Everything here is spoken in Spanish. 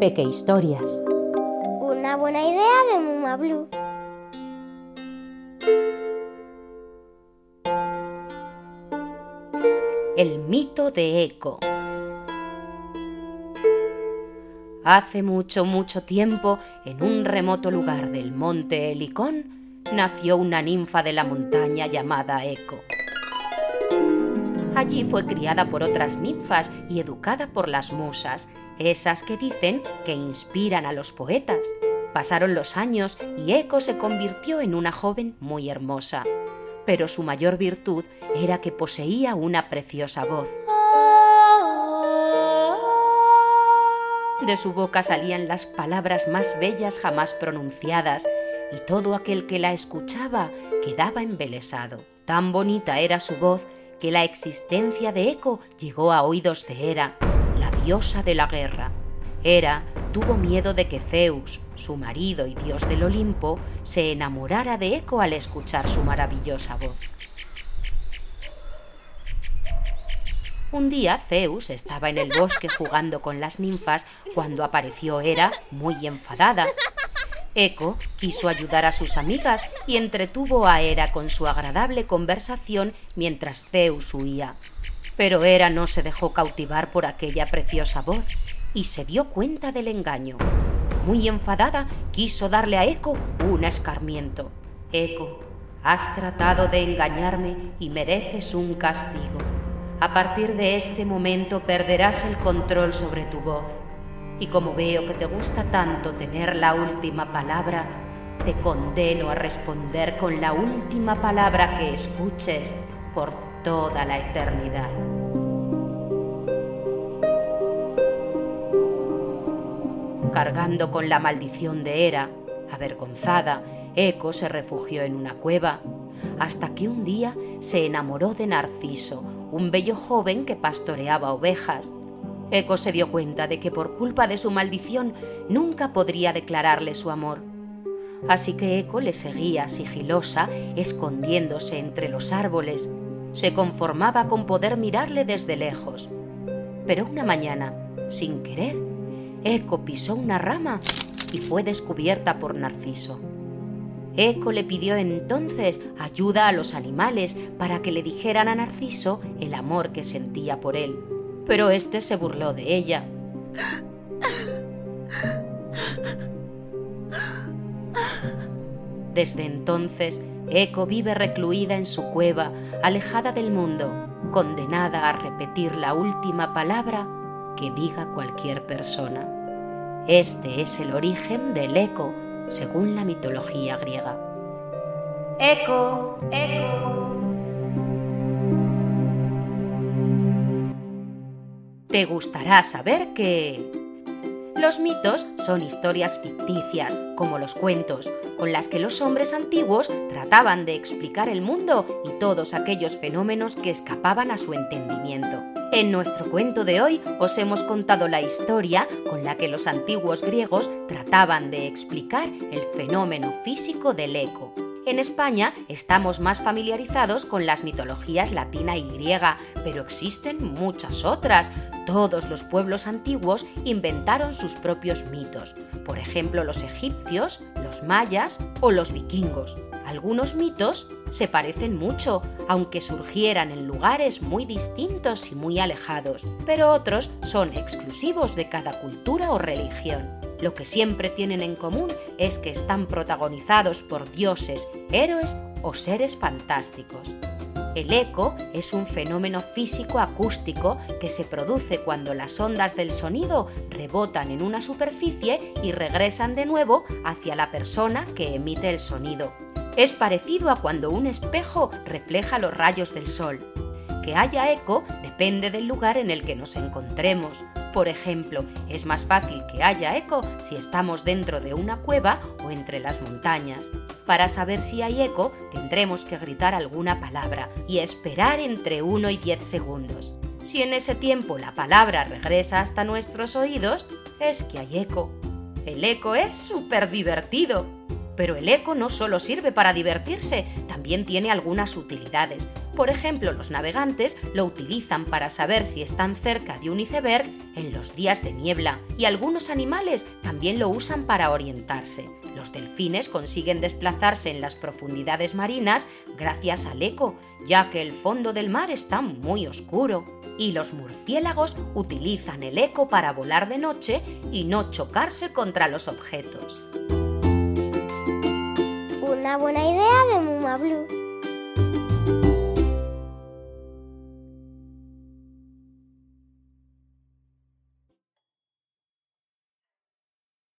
Peque Historias. Una buena idea de Muma Blue. El mito de Eco. Hace mucho, mucho tiempo, en un remoto lugar del monte Helicón, nació una ninfa de la montaña llamada Eco. Allí fue criada por otras ninfas y educada por las musas, esas que dicen que inspiran a los poetas. Pasaron los años y Eco se convirtió en una joven muy hermosa, pero su mayor virtud era que poseía una preciosa voz. De su boca salían las palabras más bellas jamás pronunciadas, y todo aquel que la escuchaba quedaba embelesado. Tan bonita era su voz que la existencia de Eco llegó a oídos de Hera, la diosa de la guerra. Hera tuvo miedo de que Zeus, su marido y dios del Olimpo, se enamorara de Eco al escuchar su maravillosa voz. Un día Zeus estaba en el bosque jugando con las ninfas cuando apareció Hera muy enfadada. Eco quiso ayudar a sus amigas y entretuvo a Hera con su agradable conversación mientras Zeus huía. Pero Hera no se dejó cautivar por aquella preciosa voz y se dio cuenta del engaño. Muy enfadada, quiso darle a Eco un escarmiento. Eco, has tratado de engañarme y mereces un castigo. A partir de este momento perderás el control sobre tu voz. Y como veo que te gusta tanto tener la última palabra, te condeno a responder con la última palabra que escuches por toda la eternidad. Cargando con la maldición de Hera, avergonzada, Eco se refugió en una cueva, hasta que un día se enamoró de Narciso, un bello joven que pastoreaba ovejas. Eco se dio cuenta de que por culpa de su maldición nunca podría declararle su amor. Así que Eco le seguía sigilosa, escondiéndose entre los árboles. Se conformaba con poder mirarle desde lejos. Pero una mañana, sin querer, Eco pisó una rama y fue descubierta por Narciso. Eco le pidió entonces ayuda a los animales para que le dijeran a Narciso el amor que sentía por él, pero éste se burló de ella. Desde entonces, Eco vive recluida en su cueva, alejada del mundo, condenada a repetir la última palabra que diga cualquier persona. Este es el origen del eco según la mitología griega. Eco, eco. Te gustará saber que... Los mitos son historias ficticias, como los cuentos, con las que los hombres antiguos trataban de explicar el mundo y todos aquellos fenómenos que escapaban a su entendimiento. En nuestro cuento de hoy os hemos contado la historia con la que los antiguos griegos trataban de explicar el fenómeno físico del eco. En España estamos más familiarizados con las mitologías latina y griega, pero existen muchas otras. Todos los pueblos antiguos inventaron sus propios mitos, por ejemplo los egipcios, los mayas o los vikingos. Algunos mitos se parecen mucho, aunque surgieran en lugares muy distintos y muy alejados, pero otros son exclusivos de cada cultura o religión. Lo que siempre tienen en común es que están protagonizados por dioses, héroes o seres fantásticos. El eco es un fenómeno físico acústico que se produce cuando las ondas del sonido rebotan en una superficie y regresan de nuevo hacia la persona que emite el sonido. Es parecido a cuando un espejo refleja los rayos del sol. Que haya eco depende del lugar en el que nos encontremos. Por ejemplo, es más fácil que haya eco si estamos dentro de una cueva o entre las montañas. Para saber si hay eco, tendremos que gritar alguna palabra y esperar entre 1 y 10 segundos. Si en ese tiempo la palabra regresa hasta nuestros oídos, es que hay eco. El eco es súper divertido. Pero el eco no solo sirve para divertirse, también tiene algunas utilidades. Por ejemplo, los navegantes lo utilizan para saber si están cerca de un iceberg en los días de niebla y algunos animales también lo usan para orientarse. Los delfines consiguen desplazarse en las profundidades marinas gracias al eco, ya que el fondo del mar está muy oscuro. Y los murciélagos utilizan el eco para volar de noche y no chocarse contra los objetos. Una buena idea de Muma Blue.